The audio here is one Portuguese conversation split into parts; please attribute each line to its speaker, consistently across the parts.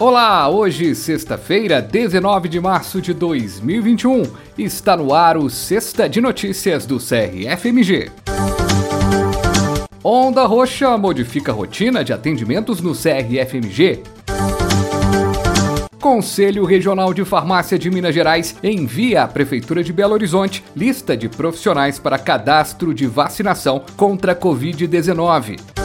Speaker 1: Olá, hoje, sexta-feira, 19 de março de 2021, está no ar o Sexta de Notícias do CRFMG. Onda Roxa modifica a rotina de atendimentos no CRFMG. Conselho Regional de Farmácia de Minas Gerais envia à Prefeitura de Belo Horizonte lista de profissionais para cadastro de vacinação contra a Covid-19.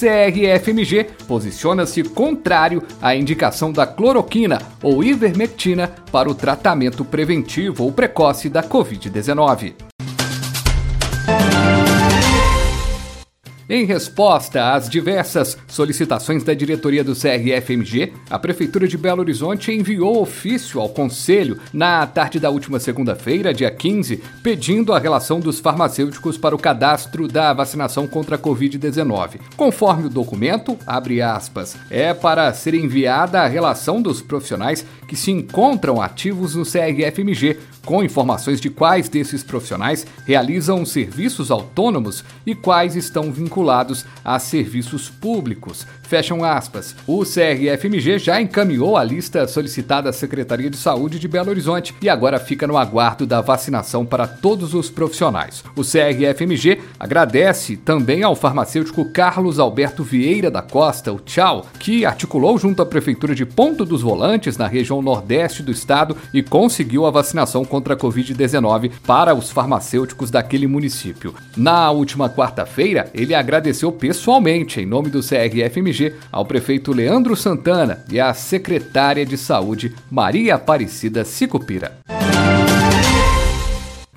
Speaker 1: CRFMG posiciona-se contrário à indicação da cloroquina ou ivermectina para o tratamento preventivo ou precoce da Covid-19. Em resposta às diversas solicitações da diretoria do CRFMG, a Prefeitura de Belo Horizonte enviou ofício ao Conselho na tarde da última segunda-feira, dia 15, pedindo a relação dos farmacêuticos para o cadastro da vacinação contra a Covid-19. Conforme o documento, abre aspas, é para ser enviada a relação dos profissionais que se encontram ativos no CRFMG, com informações de quais desses profissionais realizam serviços autônomos e quais estão vinculados vinculados a serviços públicos. Fecham aspas. O CRFMG já encaminhou a lista solicitada à Secretaria de Saúde de Belo Horizonte e agora fica no aguardo da vacinação para todos os profissionais. O CRFMG agradece também ao farmacêutico Carlos Alberto Vieira da Costa, o Tchau, que articulou junto à Prefeitura de Ponto dos Volantes, na região nordeste do estado, e conseguiu a vacinação contra a Covid-19 para os farmacêuticos daquele município. Na última quarta-feira, ele agradeceu agradeceu pessoalmente, em nome do CRFMG, ao prefeito Leandro Santana e à secretária de Saúde, Maria Aparecida Sicupira.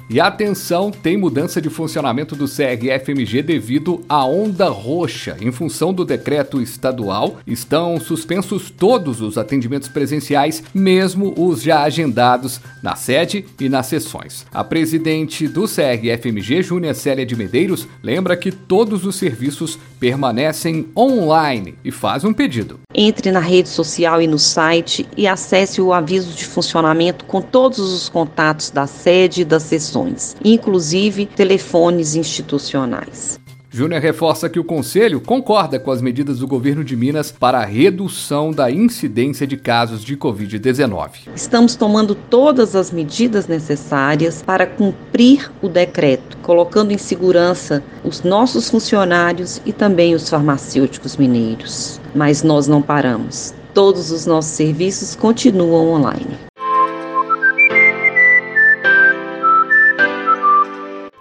Speaker 1: E atenção, tem mudança de funcionamento do CRFMG devido à onda roxa. Em função do decreto estadual, estão suspensos todos os atendimentos presenciais, mesmo os já agendados na sede e nas sessões. A presidente do CRFMG, Júnia Célia de Medeiros, lembra que todos os serviços permanecem online e faz um pedido.
Speaker 2: Entre na rede social e no site e acesse o aviso de funcionamento com todos os contatos da sede e das sessões inclusive telefones institucionais.
Speaker 1: Júnior reforça que o Conselho concorda com as medidas do governo de Minas para a redução da incidência de casos de Covid-19.
Speaker 2: Estamos tomando todas as medidas necessárias para cumprir o decreto, colocando em segurança os nossos funcionários e também os farmacêuticos mineiros. Mas nós não paramos. Todos os nossos serviços continuam online.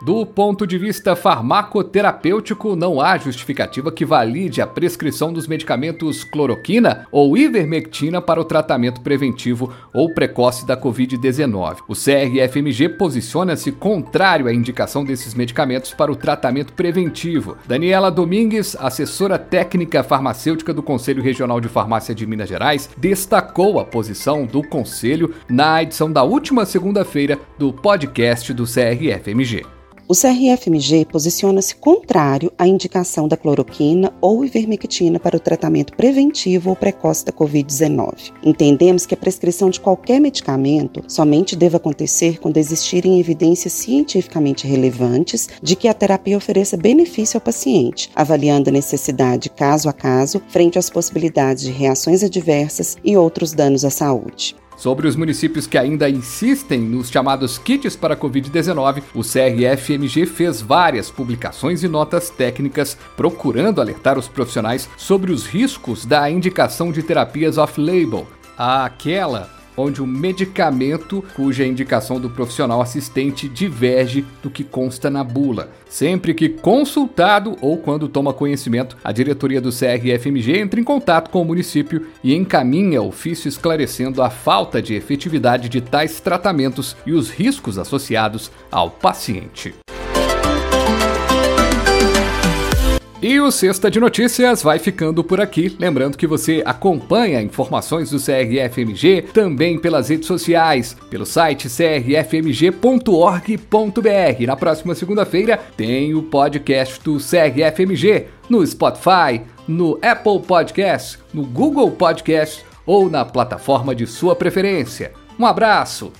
Speaker 1: Do ponto de vista farmacoterapêutico, não há justificativa que valide a prescrição dos medicamentos cloroquina ou ivermectina para o tratamento preventivo ou precoce da Covid-19. O CRFMG posiciona-se contrário à indicação desses medicamentos para o tratamento preventivo. Daniela Domingues, assessora técnica farmacêutica do Conselho Regional de Farmácia de Minas Gerais, destacou a posição do Conselho na edição da última segunda-feira do podcast do CRFMG.
Speaker 3: O CRFMG posiciona-se contrário à indicação da cloroquina ou ivermectina para o tratamento preventivo ou precoce da Covid-19. Entendemos que a prescrição de qualquer medicamento somente deve acontecer quando existirem evidências cientificamente relevantes de que a terapia ofereça benefício ao paciente, avaliando a necessidade caso a caso frente às possibilidades de reações adversas e outros danos à saúde.
Speaker 1: Sobre os municípios que ainda insistem nos chamados kits para Covid-19, o CRF-MG fez várias publicações e notas técnicas procurando alertar os profissionais sobre os riscos da indicação de terapias off-label, aquela onde o medicamento cuja indicação do profissional assistente diverge do que consta na bula. Sempre que consultado ou quando toma conhecimento, a diretoria do CRFMG entra em contato com o município e encaminha ofício esclarecendo a falta de efetividade de tais tratamentos e os riscos associados ao paciente. E o Sexta de Notícias vai ficando por aqui. Lembrando que você acompanha informações do CRFMG também pelas redes sociais, pelo site crfmg.org.br. Na próxima segunda-feira tem o podcast do CRFMG no Spotify, no Apple Podcast, no Google Podcast ou na plataforma de sua preferência. Um abraço!